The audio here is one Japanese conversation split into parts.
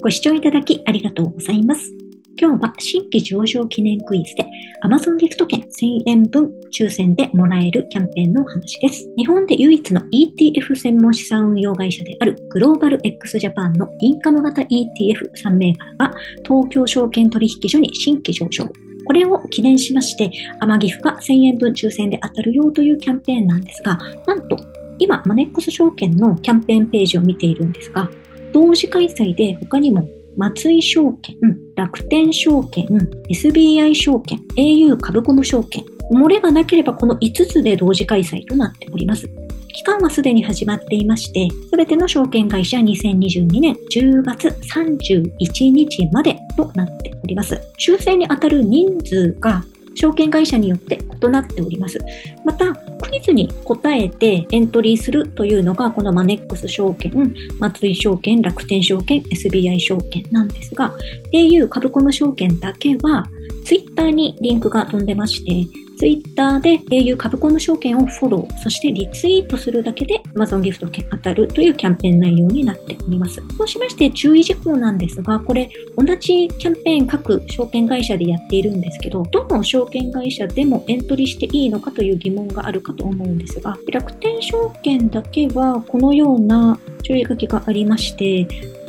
ご視聴いただきありがとうございます。今日は新規上場記念クイズで Amazon ギフト券1000円分抽選でもらえるキャンペーンのお話です。日本で唯一の ETF 専門資産運用会社であるグローバル X ジャパンのインカム型 ETF3 銘柄が東京証券取引所に新規上場。これを記念しまして、アマギフが1000円分抽選で当たるようというキャンペーンなんですが、なんと今、マネックス証券のキャンペーンページを見ているんですが、同時開催で他にも松井証券、楽天証券、SBI 証券、au 株コム証券、漏れがなければこの5つで同時開催となっております。期間はすでに始まっていまして、すべての証券会社2022年10月31日までとなっております。抽選に当たる人数が証券会社によって異なっております。また、クイズに答えてエントリーするというのが、このマネックス証券、松井証券、楽天証券、SBI 証券なんですが、au 株コム証券だけは、ツイッターにリンクが飛んでまして、ツイッターで au 株コム証券をフォロー、そしてリツイートするだけで Amazon ギフト券当たるというキャンペーン内容になっております。そうしまして注意事項なんですが、これ同じキャンペーン各証券会社でやっているんですけど、どの証券会社でもエントリーしていいのかという疑問があるかと思うんですが、楽天証券だけはこのような注意書きがありまして、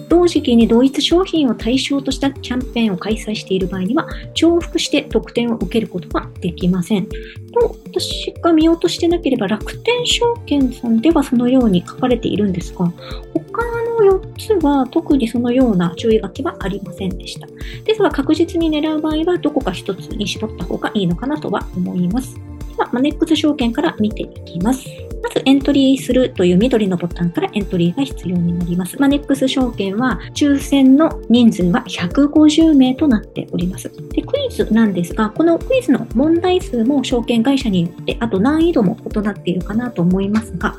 同時期に同一商品を対象としたキャンペーンを開催している場合には、重複して特典を受けることができません。と、私が見落としてなければ楽天証券さんではそのように書かれているんですが、他の4つは特にそのような注意書きはありませんでした。ですが確実に狙う場合はどこか1つに絞った方がいいのかなとは思います。では、マネックス証券から見ていきます。まずエントリーするという緑のボタンからエントリーが必要になります。マネックス証券は抽選の人数は150名となっております。でクイズなんですが、このクイズの問題数も証券会社によって、あと難易度も異なっているかなと思いますが、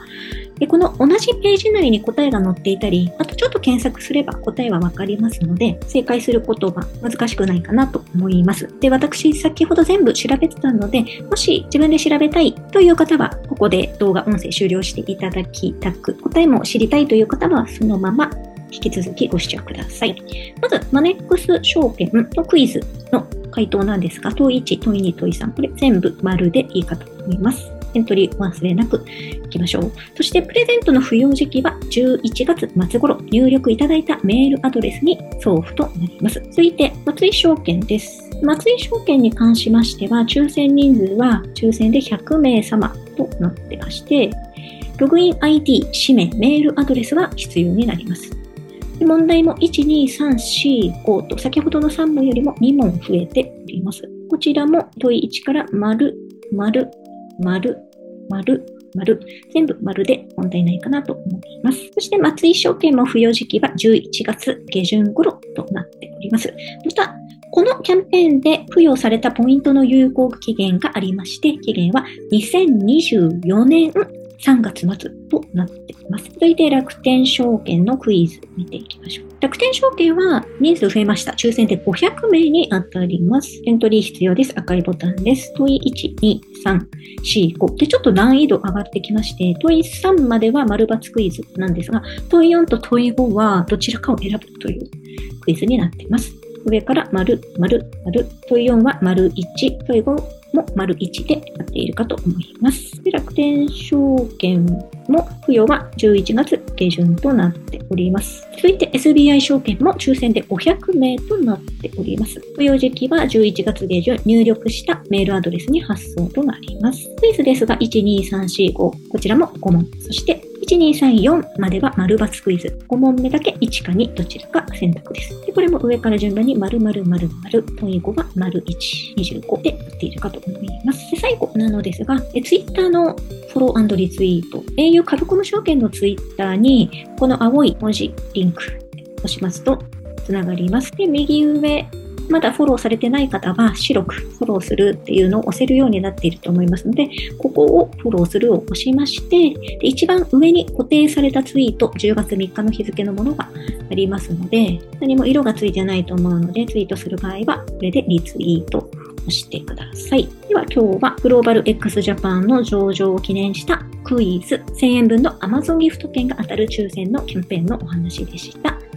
で、この同じページ内に答えが載っていたり、あとちょっと検索すれば答えはわかりますので、正解することが難しくないかなと思います。で、私、先ほど全部調べてたので、もし自分で調べたいという方は、ここで動画、音声終了していただきたく、答えも知りたいという方は、そのまま引き続きご視聴ください。まず、マネックス証券のクイズの回答なんですが、問1、問2、問3、これ全部丸でいいかと思います。エントリー忘れなくいきましょう。そして、プレゼントの付与時期は11月末頃入力いただいたメールアドレスに送付となります。続いて、松井証券です。松井証券に関しましては、抽選人数は抽選で100名様となってまして、ログイン ID、氏名、メールアドレスが必要になります。問題も1、2、3、4、5と先ほどの3問よりも2問増えております。こちらも問い1から丸、丸、丸、丸、丸、全部丸で問題ないかなと思います。そして松井証券も付与時期は11月下旬頃となっております。また、このキャンペーンで付与されたポイントの有効期限がありまして、期限は2024年3月末となっています。続いて楽天証券のクイズ見ていきましょう。楽天証券は人数増えました。抽選で500名に当たります。エントリー必要です。赤いボタンです。問い1、2、3、4、5。で、ちょっと難易度上がってきまして、問い3までは丸×クイズなんですが、問い4と問い5はどちらかを選ぶというクイズになっています。上から丸、丸、丸。問い4は丸1、問い5も丸1でやっているかと思います。で楽天証券も付与は11月下旬となっております。続いて SBI 証券も抽選で500名となっております。付与時期は11月下旬入力したメールアドレスに発送となります。クイズですが12345こちらも5問。そして1234までは丸×クイズ。5問目だけ1か2どちらか選択です。でこれも上から順番に〇〇〇〇問い5は丸1、25でやっているかと思います。で最後なのですが、え Twitter のフォローリツイート、au 株コム証券の Twitter にこの青い文字リンク押しますとつながります。で、右上まだフォローされてない方は白くフォローするっていうのを押せるようになっていると思いますので、ここをフォローするを押しまして、で一番上に固定されたツイート、10月3日の日付のものがありますので、何も色がついてないと思うので、ツイートする場合は、これでリツイート押してください。では今日はグローバル x ジャパンの上場を記念したクイズ1000円分の Amazon ギフト券が当たる抽選のキャンペーンのお話でした。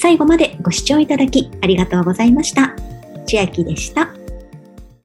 最後までご視聴いただきありがとうございました。千秋でした。